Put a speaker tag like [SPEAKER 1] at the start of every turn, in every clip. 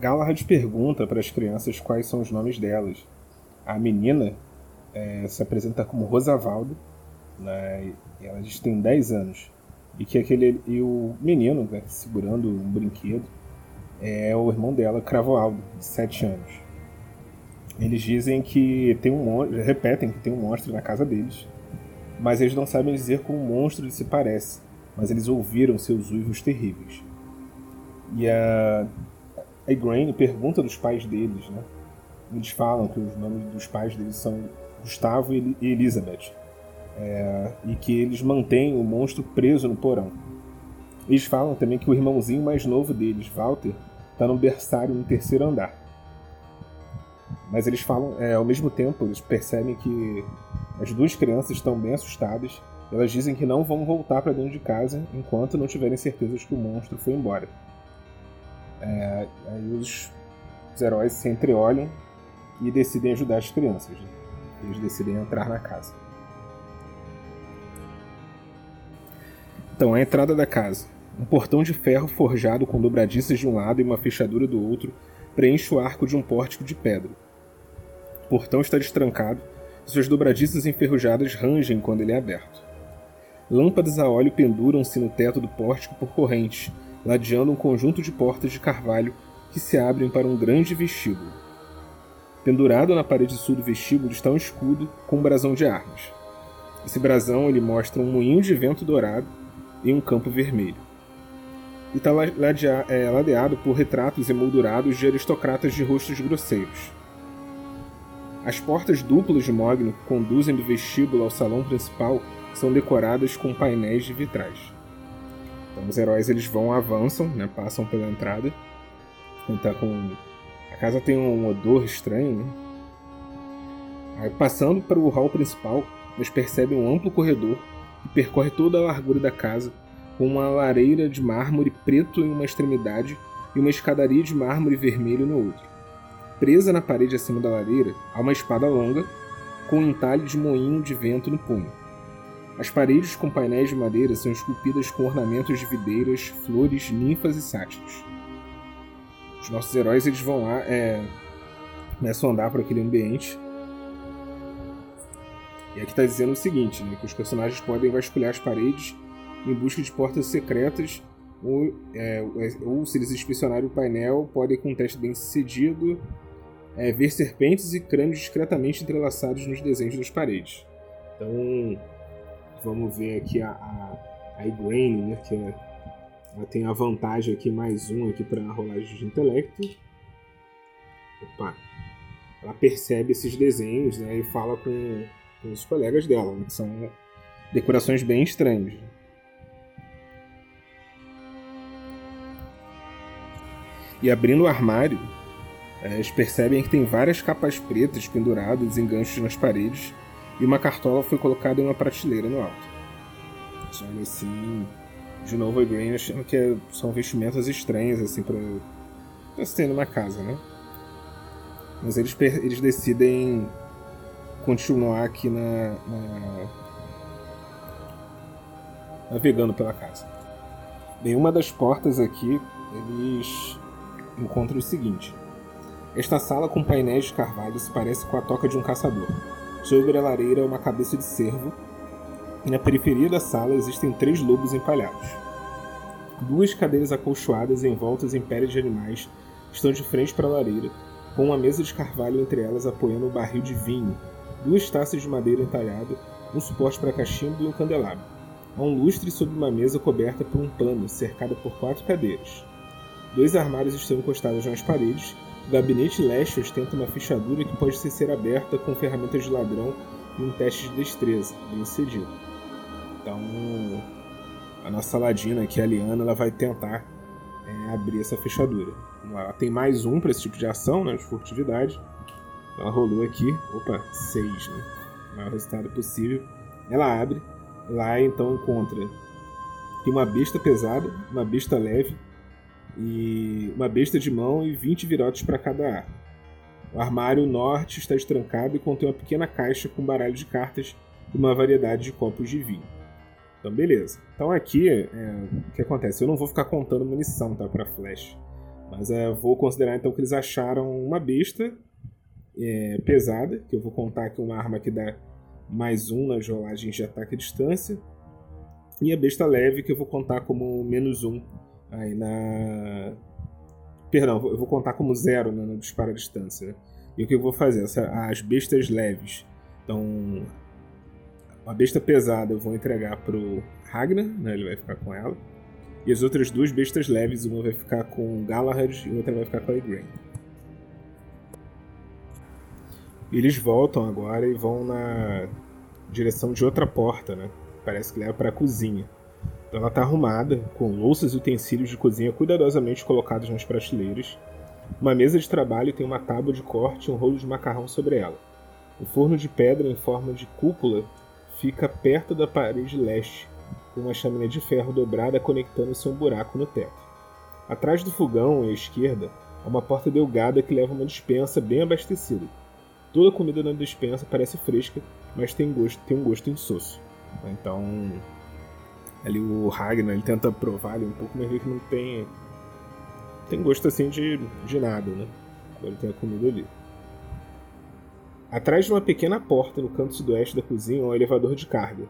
[SPEAKER 1] Galahad pergunta para as crianças quais são os nomes delas. A menina é, se apresenta como Rosavaldo, né, ela diz que tem 10 anos. E que aquele e o menino, né, segurando um brinquedo, é o irmão dela, Cravoaldo, de 7 anos. Eles dizem que tem um repetem que tem um monstro na casa deles, mas eles não sabem dizer como o monstro se parece, mas eles ouviram seus uivos terríveis. E a, a Igraine pergunta dos pais deles, né? Eles falam que os nomes dos pais deles são Gustavo e Elizabeth, é, e que eles mantêm o monstro preso no porão. Eles falam também que o irmãozinho mais novo deles, Walter, está no berçário no terceiro andar. Mas eles falam, é, ao mesmo tempo, eles percebem que as duas crianças estão bem assustadas. Elas dizem que não vão voltar para dentro de casa enquanto não tiverem certeza de que o monstro foi embora. É, aí os, os, heróis se entreolham e decidem ajudar as crianças. Né? Eles decidem entrar na casa. Então, a entrada da casa. Um portão de ferro forjado com dobradiças de um lado e uma fechadura do outro preenche o arco de um pórtico de pedra. O portão está destrancado e suas dobradiças enferrujadas rangem quando ele é aberto. Lâmpadas a óleo penduram-se no teto do pórtico por correntes, ladeando um conjunto de portas de carvalho que se abrem para um grande vestíbulo. Pendurado na parede sul do vestíbulo está um escudo com um brasão de armas. Esse brasão ele mostra um moinho de vento dourado e um campo vermelho. E está é, ladeado por retratos emoldurados de aristocratas de rostos grosseiros. As portas duplas de Mogno que conduzem do vestíbulo ao salão principal são decoradas com painéis de vitrais. Então os heróis eles vão avançam, né, passam pela entrada. Tá com a casa tem um odor estranho. Né? Aí, passando para o hall principal, eles percebem um amplo corredor que percorre toda a largura da casa, com uma lareira de mármore preto em uma extremidade e uma escadaria de mármore vermelho no outro. Presa na parede acima da lareira há uma espada longa com um entalhe de moinho de vento no punho. As paredes com painéis de madeira são esculpidas com ornamentos de videiras, flores, ninfas e sátiros. Os nossos heróis eles vão lá, é, começam a andar por aquele ambiente. E aqui está dizendo o seguinte, né, que os personagens podem vasculhar as paredes em busca de portas secretas ou, é, ou se eles inspecionarem o painel, podem, com um teste bem sucedido, é, ver serpentes e crânios discretamente entrelaçados nos desenhos das paredes. Então, Vamos ver aqui a, a, a Igraine, né? Que é, ela tem a vantagem aqui, mais um aqui para rolagem de intelecto. Opa! Ela percebe esses desenhos né, e fala com, com os colegas dela, né, que são decorações bem estranhas. E abrindo o armário, é, eles percebem que tem várias capas pretas penduradas em ganchos nas paredes e uma cartola foi colocada em uma prateleira no alto. Olha assim. De novo, a Green achando que é, são vestimentas estranhas, assim, pra, pra se ter numa casa, né? Mas eles, eles decidem continuar aqui na, na, navegando pela casa. Em uma das portas aqui, eles encontram o seguinte: esta sala com painéis de carvalho se parece com a toca de um caçador. Sobre a lareira uma cabeça de cervo, e na periferia da sala existem três lobos empalhados. Duas cadeiras acolchoadas envoltas em peles de animais estão de frente para a lareira, com uma mesa de carvalho entre elas apoiando um barril de vinho, duas taças de madeira entalhada, um suporte para cachimbo e um candelabro. Há um lustre sobre uma mesa coberta por um pano, cercada por quatro cadeiras. Dois armários estão encostados nas paredes o gabinete leste ostenta uma fechadura que pode ser aberta com ferramentas de ladrão em um teste de destreza, bem sucedido. Então, a nossa ladina aqui, a Liana, ela vai tentar é, abrir essa fechadura. Ela tem mais um para esse tipo de ação, né, de furtividade. Ela rolou aqui, opa, seis, né? O maior resultado possível. Ela abre, lá então encontra uma besta pesada, uma besta leve, e uma besta de mão e 20 virotes para cada arma. O armário norte está estrancado e contém uma pequena caixa com baralho de cartas e uma variedade de copos de vinho. Então, beleza. Então aqui, é, o que acontece? Eu não vou ficar contando munição tá, para flash. Mas é, vou considerar então que eles acharam uma besta é, pesada, que eu vou contar aqui uma arma que dá mais um nas rolagens de ataque à distância. E a besta leve, que eu vou contar como menos um aí na. Perdão, eu vou contar como zero né, no disparo à distância. Né? E o que eu vou fazer? As bestas leves. Então, a besta pesada eu vou entregar pro Ragnar, né? Ele vai ficar com ela. E as outras duas bestas leves, uma vai ficar com Galahad e outra vai ficar com a Igraine. Eles voltam agora e vão na direção de outra porta, né? Parece que leva para a cozinha. Ela está arrumada, com louças e utensílios de cozinha cuidadosamente colocados nas prateleiras. Uma mesa de trabalho tem uma tábua de corte e um rolo de macarrão sobre ela. O forno de pedra em forma de cúpula fica perto da parede leste, com uma chaminé de ferro dobrada conectando-se a um buraco no teto. Atrás do fogão, à esquerda, há uma porta delgada que leva a uma dispensa bem abastecida. Toda a comida na dispensa parece fresca, mas tem, gosto, tem um gosto insosso. Então, ali o Ragnar ele tenta provar ali um pouco, mas que não tem tem gosto assim de, de nada, né? Ele tem a comida ali. Atrás de uma pequena porta no canto sudoeste da cozinha, um elevador de carga.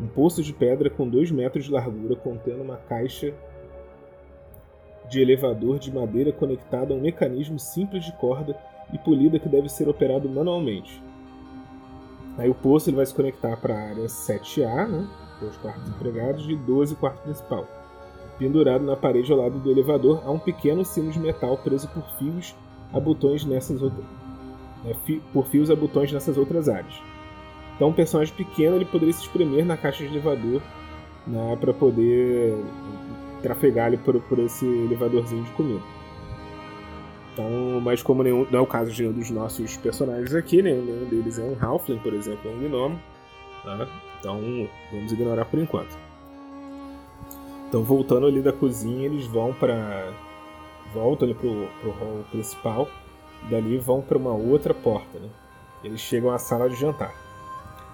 [SPEAKER 1] Um poço de pedra com 2 metros de largura contendo uma caixa de elevador de madeira conectada a um mecanismo simples de corda e polida que deve ser operado manualmente. Aí o poço ele vai se conectar para a área 7A, né, os quartos empregados, e 12 quarto principal. Pendurado na parede ao lado do elevador há um pequeno sino de metal preso por fios a botões nessas outras, né, fi, por fios a botões nessas outras áreas. Então um personagem pequeno ele poderia se espremer na caixa de elevador né, para poder trafegar ali por, por esse elevadorzinho de comida. Então, mas como nenhum, não é o caso de nenhum dos nossos personagens aqui, nenhum deles é um Halfling, por exemplo, é um Gnomo. Tá? Então, vamos ignorar por enquanto. Então, voltando ali da cozinha, eles vão para voltam ali pro, pro hall principal. Dali vão para uma outra porta. Né? Eles chegam à sala de jantar.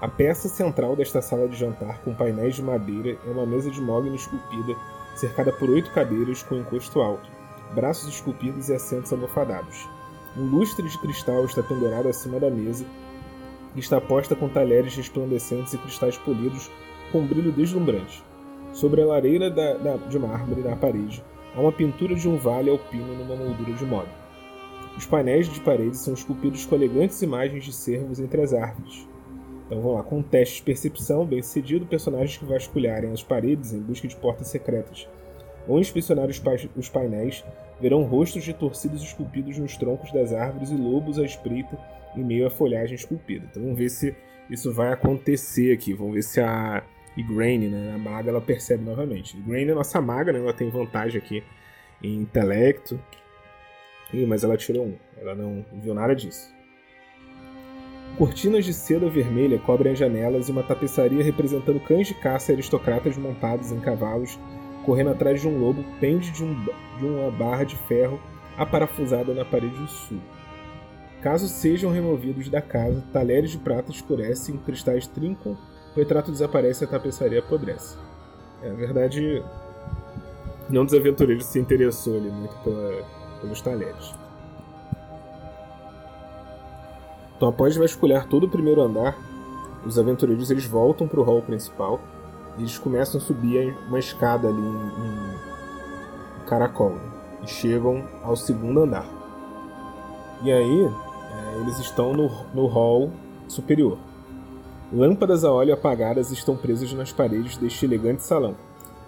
[SPEAKER 1] A peça central desta sala de jantar, com painéis de madeira, é uma mesa de mogno esculpida, cercada por oito cadeiras com encosto alto braços esculpidos e assentos almofadados. Um lustre de cristal está pendurado acima da mesa está posta com talheres resplandecentes e cristais polidos com brilho deslumbrante. Sobre a lareira da, da, de mármore na parede há uma pintura de um vale alpino numa moldura de moda. Os painéis de parede são esculpidos com elegantes imagens de cervos entre as árvores. Então vamos lá, com um teste de percepção bem sucedido, personagens que vasculharem as paredes em busca de portas secretas ou inspecionar os, pa os painéis, verão rostos de torcidos esculpidos nos troncos das árvores e lobos à espreita em meio à folhagem esculpida. Então vamos ver se isso vai acontecer aqui. Vamos ver se a Igraine, né, a maga, ela percebe novamente. Igraine é nossa maga, né, ela tem vantagem aqui em intelecto. Ih, mas ela tirou um. Ela não viu nada disso. Cortinas de seda vermelha cobrem as janelas e uma tapeçaria representando cães de caça e aristocratas montados em cavalos correndo atrás de um lobo, pende de, um, de uma barra de ferro aparafusada na parede sul. Caso sejam removidos da casa, talheres de prata escurecem, cristais trincam, o retrato desaparece e a tapeçaria apodrece. É, na verdade, nenhum dos aventureiros se interessou ali muito pela, pelos talheres. Então, após vasculhar todo o primeiro andar, os aventureiros eles voltam para o hall principal eles começam a subir uma escada ali em, em caracol e chegam ao segundo andar. E aí é, eles estão no, no hall superior. Lâmpadas a óleo apagadas estão presas nas paredes deste elegante salão.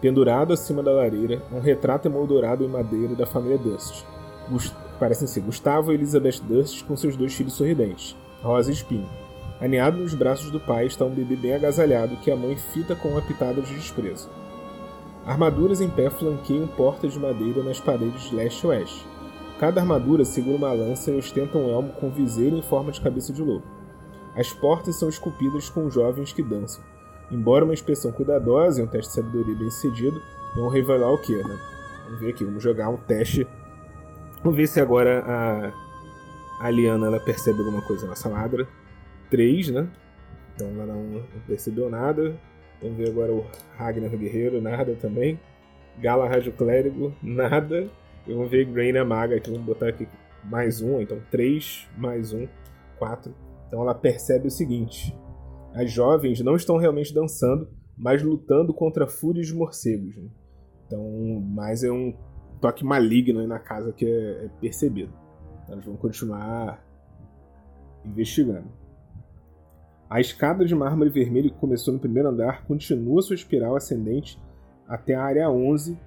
[SPEAKER 1] Pendurado acima da lareira, um retrato emoldurado em madeira da família Dust. Gust parecem ser Gustavo e Elizabeth Dust com seus dois filhos sorridentes, Rosa e Espinho. Aneado nos braços do pai está um bebê bem agasalhado que a mãe fita com uma pitada de desprezo. Armaduras em pé flanqueiam portas de madeira nas paredes leste e oeste. Cada armadura segura uma lança e ostenta um elmo com viseiro em forma de cabeça de lobo. As portas são esculpidas com jovens que dançam. Embora uma inspeção cuidadosa e um teste de sabedoria bem cedido, vão revelar o que, né? Vamos ver aqui, vamos jogar um teste. Vamos ver se agora a, a Liana ela percebe alguma coisa na saladra. 3, né? Então ela não percebeu nada. Vamos ver agora o Ragnar Guerreiro, nada também. Galahad o Clérigo, nada. Vamos ver Grain é maga aqui, vamos botar aqui mais um, então 3 mais um, 4. Então ela percebe o seguinte: as jovens não estão realmente dançando, mas lutando contra fúrias de morcegos. Né? Então, mais é um toque maligno aí na casa que é, é percebido. Eles vão continuar investigando. A escada de mármore vermelho que começou no primeiro andar continua sua espiral ascendente até a área 11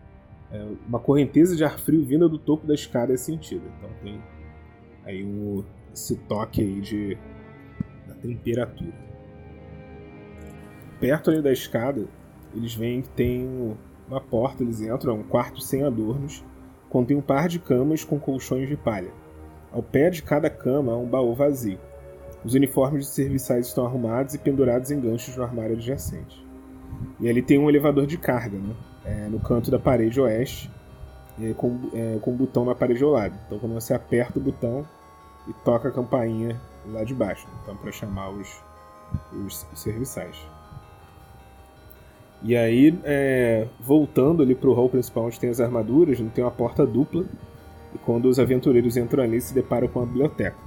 [SPEAKER 1] é, uma correnteza de ar frio vinda do topo da escada é sentida. Então tem aí o, esse toque aí de, da temperatura. Perto ali da escada, eles veem que tem uma porta, eles entram, é um quarto sem adornos, contém um par de camas com colchões de palha. Ao pé de cada cama há um baú vazio. Os uniformes de serviçais estão arrumados e pendurados em ganchos no armário adjacente. E ali tem um elevador de carga, né? É, no canto da parede oeste, é, com, é, com o botão na parede ao lado. Então, quando você aperta o botão e toca a campainha lá de baixo, então para chamar os, os, serviçais. E aí, é, voltando ali para o hall principal onde tem as armaduras, tem uma porta dupla. E quando os aventureiros entram ali, se deparam com a biblioteca.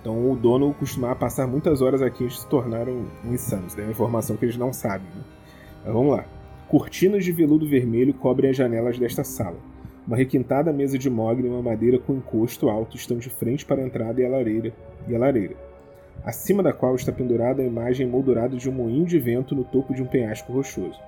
[SPEAKER 1] Então o dono costumava passar muitas horas aqui de se tornaram insanos. É uma informação que eles não sabem. Né? Mas vamos lá. Cortinas de veludo vermelho cobrem as janelas desta sala. Uma requintada mesa de mogno e uma madeira com encosto alto estão de frente para a entrada e a lareira, e a lareira acima da qual está pendurada a imagem moldurada de um moinho de vento no topo de um penhasco rochoso.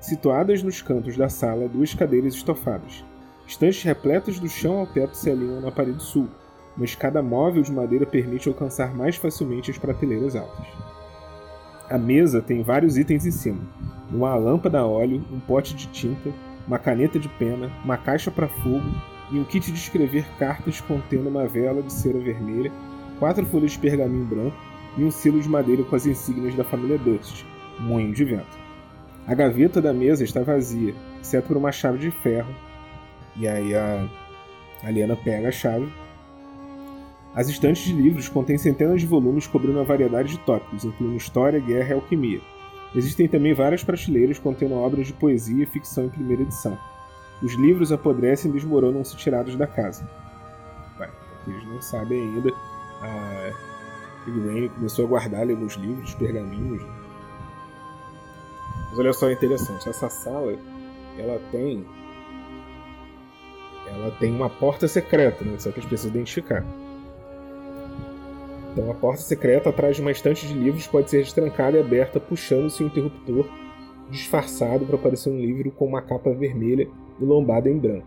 [SPEAKER 1] Situadas nos cantos da sala, duas cadeiras estofadas. Estantes repletas do chão ao teto se alinham na parede sul. Uma escada móvel de madeira permite alcançar mais facilmente as prateleiras altas. A mesa tem vários itens em cima, uma lâmpada a óleo, um pote de tinta, uma caneta de pena, uma caixa para fogo e um kit de escrever cartas contendo uma vela de cera vermelha, quatro folhas de pergaminho branco e um selo de madeira com as insígnias da família Dust, moinho de vento. A gaveta da mesa está vazia, exceto por uma chave de ferro. E aí a, a Liana pega a chave. As estantes de livros contêm centenas de volumes cobrindo uma variedade de tópicos, incluindo história, guerra e alquimia. Existem também várias prateleiras contendo obras de poesia e ficção em primeira edição. Os livros apodrecem e desmoronam se tirados da casa. Vai, eles não sabem ainda. A Big começou a guardar alguns livros, pergaminhos. Mas olha só, interessante. Essa sala, ela tem... Ela tem uma porta secreta, né? Só que eles precisam identificar. Então, a porta secreta atrás de uma estante de livros pode ser destrancada e aberta puxando-se um interruptor disfarçado para aparecer um livro com uma capa vermelha e lombada em branco.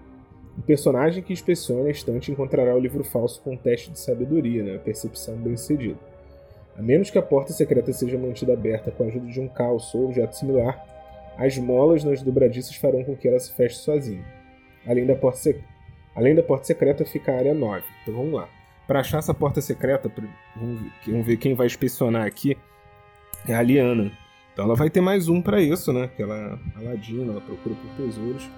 [SPEAKER 1] O personagem que inspeciona a estante encontrará o livro falso com um teste de sabedoria, né, percepção bem sucedida. A menos que a porta secreta seja mantida aberta com a ajuda de um calço ou objeto similar, as molas nas dobradiças farão com que ela se feche sozinha. Além da porta, sec... Além da porta secreta fica a área 9. Então vamos lá. Para achar essa porta secreta, vamos ver quem vai inspecionar aqui, é a Liana. Então ela vai ter mais um para isso, né? Que ela a Ladina, ela procura por tesouros.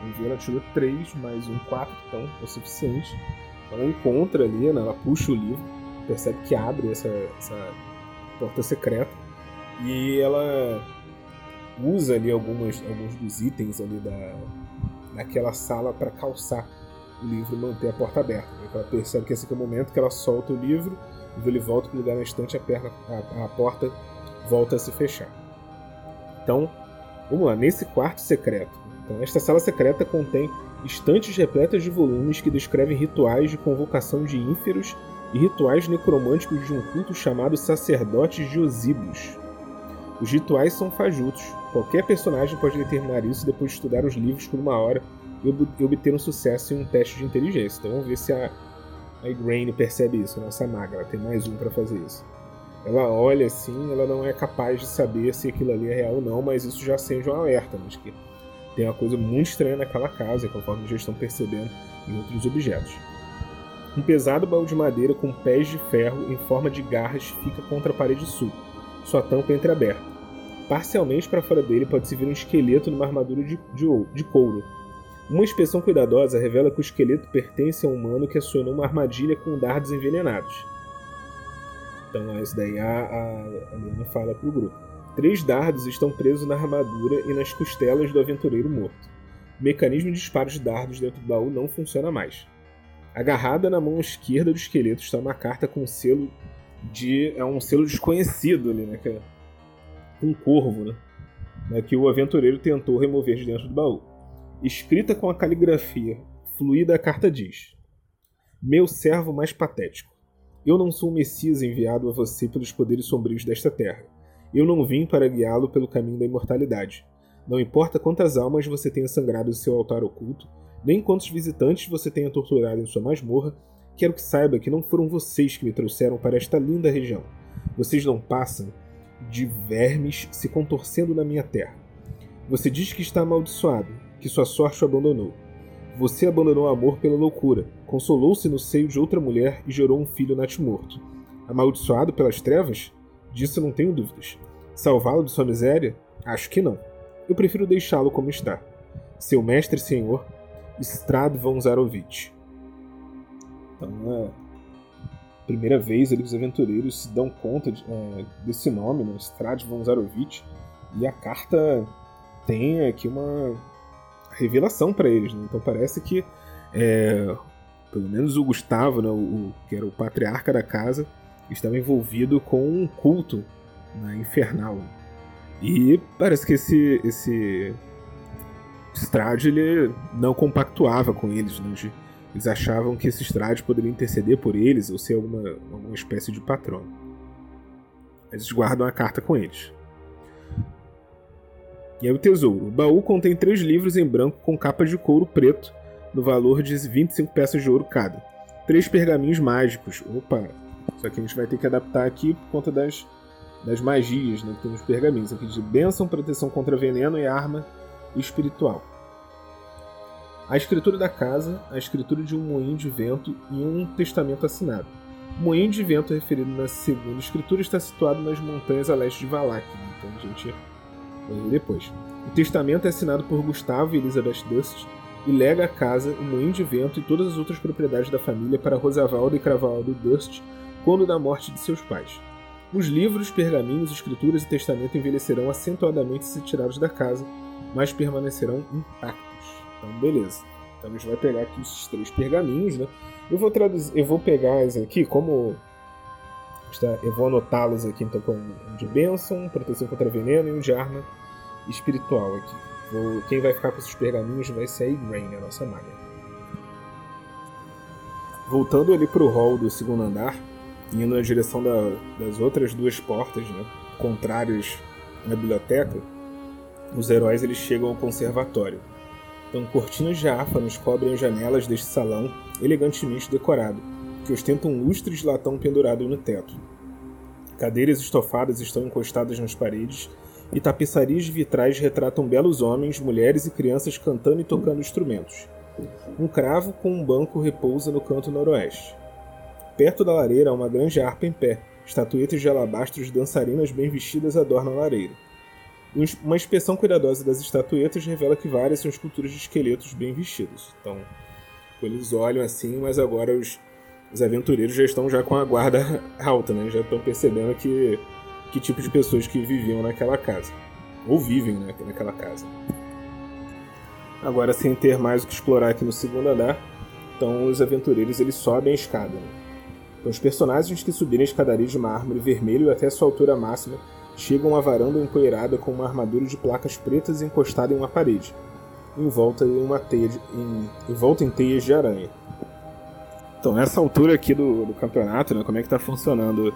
[SPEAKER 1] Vamos ver, ela tirou 3 mais um 4, então é o suficiente. Ela encontra ali, né? ela puxa o livro, percebe que abre essa, essa porta secreta e ela usa ali algumas, alguns dos itens ali da, daquela sala para calçar o livro e manter a porta aberta. Ela percebe que esse é o momento que ela solta o livro, ele volta para o lugar na estante, a, perna, a, a porta volta a se fechar. Então, vamos lá, nesse quarto secreto. Então, esta sala secreta contém estantes repletas de volumes que descrevem rituais de convocação de ínferos e rituais necromânticos de um culto chamado Sacerdotes de Osíbios. Os rituais são fajutos. Qualquer personagem pode determinar isso depois de estudar os livros por uma hora e obter um sucesso em um teste de inteligência. Então vamos ver se a, a Igraine percebe isso, nossa maga. Ela tem mais um para fazer isso. Ela olha assim, ela não é capaz de saber se aquilo ali é real ou não, mas isso já acende um alerta, mas que tem uma coisa muito estranha naquela casa, conforme já estão percebendo em outros objetos. Um pesado baú de madeira com pés de ferro em forma de garras fica contra a parede sul, sua tampa entreaberta. Parcialmente para fora dele pode-se ver um esqueleto numa armadura de, de, de couro, uma inspeção cuidadosa revela que o esqueleto pertence a um humano que acionou uma armadilha com dardos envenenados. Então, isso daí a, a, a Liana fala pro grupo. Três dardos estão presos na armadura e nas costelas do aventureiro morto. O mecanismo de disparo de dardos dentro do baú não funciona mais. Agarrada na mão esquerda do esqueleto está uma carta com um selo de. É um selo desconhecido ali, né? É um corvo, né? né? Que o aventureiro tentou remover de dentro do baú. Escrita com a caligrafia fluida, a carta diz: Meu servo mais patético. Eu não sou o Messias enviado a você pelos poderes sombrios desta terra. Eu não vim para guiá-lo pelo caminho da imortalidade. Não importa quantas almas você tenha sangrado em seu altar oculto, nem quantos visitantes você tenha torturado em sua masmorra, quero que saiba que não foram vocês que me trouxeram para esta linda região. Vocês não passam de vermes se contorcendo na minha terra. Você diz que está amaldiçoado, que sua sorte o abandonou. Você abandonou o amor pela loucura, consolou-se no seio de outra mulher e gerou um filho natimorto. Amaldiçoado pelas trevas? Disso não tenho dúvidas. Salvá-lo de sua miséria? Acho que não. Eu prefiro deixá-lo como está. Seu mestre senhor, Strad von Zarovich. Então, é primeira vez ali os aventureiros se dão conta de, é, desse nome, né? Strad von Zarovich, e a carta tem aqui uma revelação para eles. Né? Então parece que, é, pelo menos o Gustavo, né, o, que era o patriarca da casa, estava envolvido com um culto né, infernal. E parece que esse, esse Strad ele não compactuava com eles. Né? Eles achavam que esse Strad poderia interceder por eles ou ser alguma, alguma espécie de patrono. Eles guardam a carta com eles. E aí o tesouro. O baú contém três livros em branco com capa de couro preto, no valor de 25 peças de ouro cada. Três pergaminhos mágicos. Opa! Só que a gente vai ter que adaptar aqui por conta das, das magias né, que tem nos pergaminhos. Aqui de bênção, proteção contra veneno e arma espiritual. A escritura da casa, a escritura de um moinho de vento e um testamento assinado. O moinho de vento referido na segunda escritura está situado nas montanhas a leste de Valak. Então a gente depois. O testamento é assinado por Gustavo e Elizabeth Dust e lega a casa, o moinho de vento e todas as outras propriedades da família para Rosavaldo e Cravaldo Dust quando da morte de seus pais. Os livros, pergaminhos, escrituras e testamento envelhecerão acentuadamente se tirados da casa, mas permanecerão intactos. Então, beleza. Então a gente vai pegar aqui esses três pergaminhos, né? Eu vou traduzir, eu vou pegar aqui como eu vou anotá-los aqui então com um de bênção, proteção contra veneno e um de arma espiritual aqui. Vou, quem vai ficar com esses pergaminhos vai ser a Igraine, a nossa maga. Voltando ali para o hall do segundo andar, indo na direção da, das outras duas portas, né, contrárias na biblioteca, os heróis eles chegam ao conservatório. Então, cortinas de áfanos cobrem as janelas deste salão elegantemente decorado, que ostenta um lustre de latão pendurado no teto. Cadeiras estofadas estão encostadas nas paredes e tapeçarias vitrais retratam belos homens, mulheres e crianças cantando e tocando instrumentos. Um cravo com um banco repousa no canto noroeste. Perto da lareira há uma grande harpa em pé. Estatuetas de alabastro de dançarinas bem vestidas adornam a lareira. Uma inspeção cuidadosa das estatuetas revela que várias são esculturas de esqueletos bem vestidos. Então, eles olham assim, mas agora os, os aventureiros já estão já com a guarda alta, né? Já estão percebendo que que tipo de pessoas que viviam naquela casa. Ou vivem né, naquela casa. Agora, sem ter mais o que explorar aqui no segundo andar, então os aventureiros eles sobem a escada. Né? Então, os personagens que subirem a escadaria de mármore vermelho até sua altura máxima chegam à varanda empoeirada com uma armadura de placas pretas encostada em uma parede, em volta em uma teia de, em, em volta em teias de aranha. Então, nessa altura aqui do, do campeonato, né, como é que está funcionando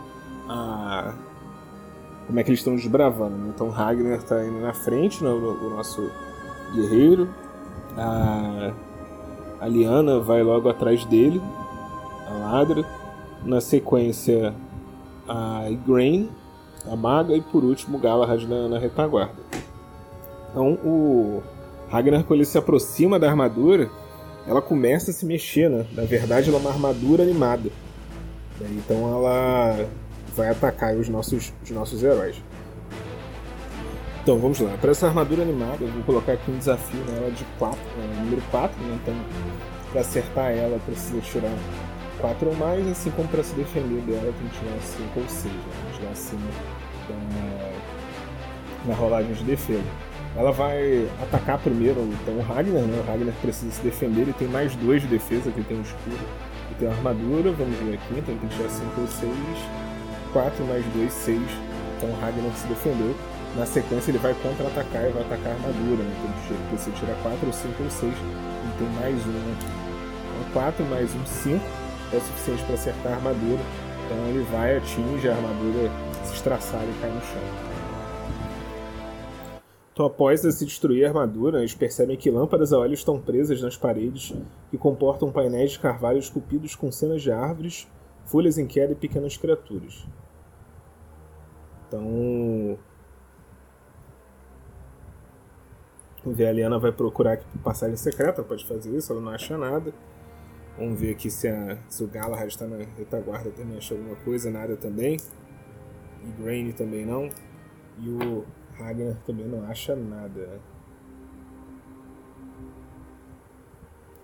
[SPEAKER 1] a, como é que eles estão desbravando. Né? Então Ragnar está indo na frente, né, o, o, nosso guerreiro. A, a Liana vai logo atrás dele, a Ladra. Na sequência, a Igraine, a Maga. E por último, Galahad na, na retaguarda. Então o Ragnar, quando ele se aproxima da armadura, ela começa a se mexer, né? Na verdade, ela é uma armadura animada. Então ela vai atacar os nossos, os nossos heróis. Então vamos lá. Para essa armadura animada, eu vou colocar aqui um desafio nela de 4, né, número 4, né? Então, para acertar ela, precisa tirar 4 ou mais, assim como para se defender dela, tem que tirar 5 ou 6, né? tirar acima da, na rolagem de defesa. Ela vai atacar primeiro então, o Ragnar, né? O Ragnar precisa se defender, ele tem mais dois de defesa, que tem um escudo e tem uma armadura, vamos ver aqui, então ele tem que tirar 5 ou 6. 4 mais 2, 6. Então o Ragnar se defendeu. Na sequência ele vai contra-atacar e vai atacar a armadura, né? Então ele precisa tirar 4 ou 5 ou 6. Ele tem mais um aqui. Então 4 mais 1, 5 é o suficiente para acertar a armadura. Então ele vai, atinge a armadura, se estraçalha e cai no chão. Então, após se destruir a armadura, eles percebem que lâmpadas a óleo estão presas nas paredes que comportam painéis de carvalho esculpidos com cenas de árvores, folhas em queda e pequenas criaturas. Então. Vamos ver, a Liana vai procurar aqui por passagem secreta, pode fazer isso, ela não acha nada. Vamos ver aqui se, a, se o Galahad está na retaguarda também acha alguma coisa, nada também. E Grain também não. E o Ragnar também não acha nada.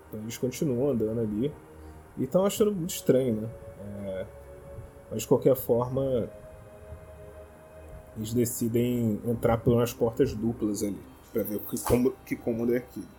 [SPEAKER 1] Então eles continuam andando ali. E estão achando muito estranho, né? É... Mas de qualquer forma, eles decidem entrar pelas portas duplas ali. Pra ver que, como, que cômodo é aquilo.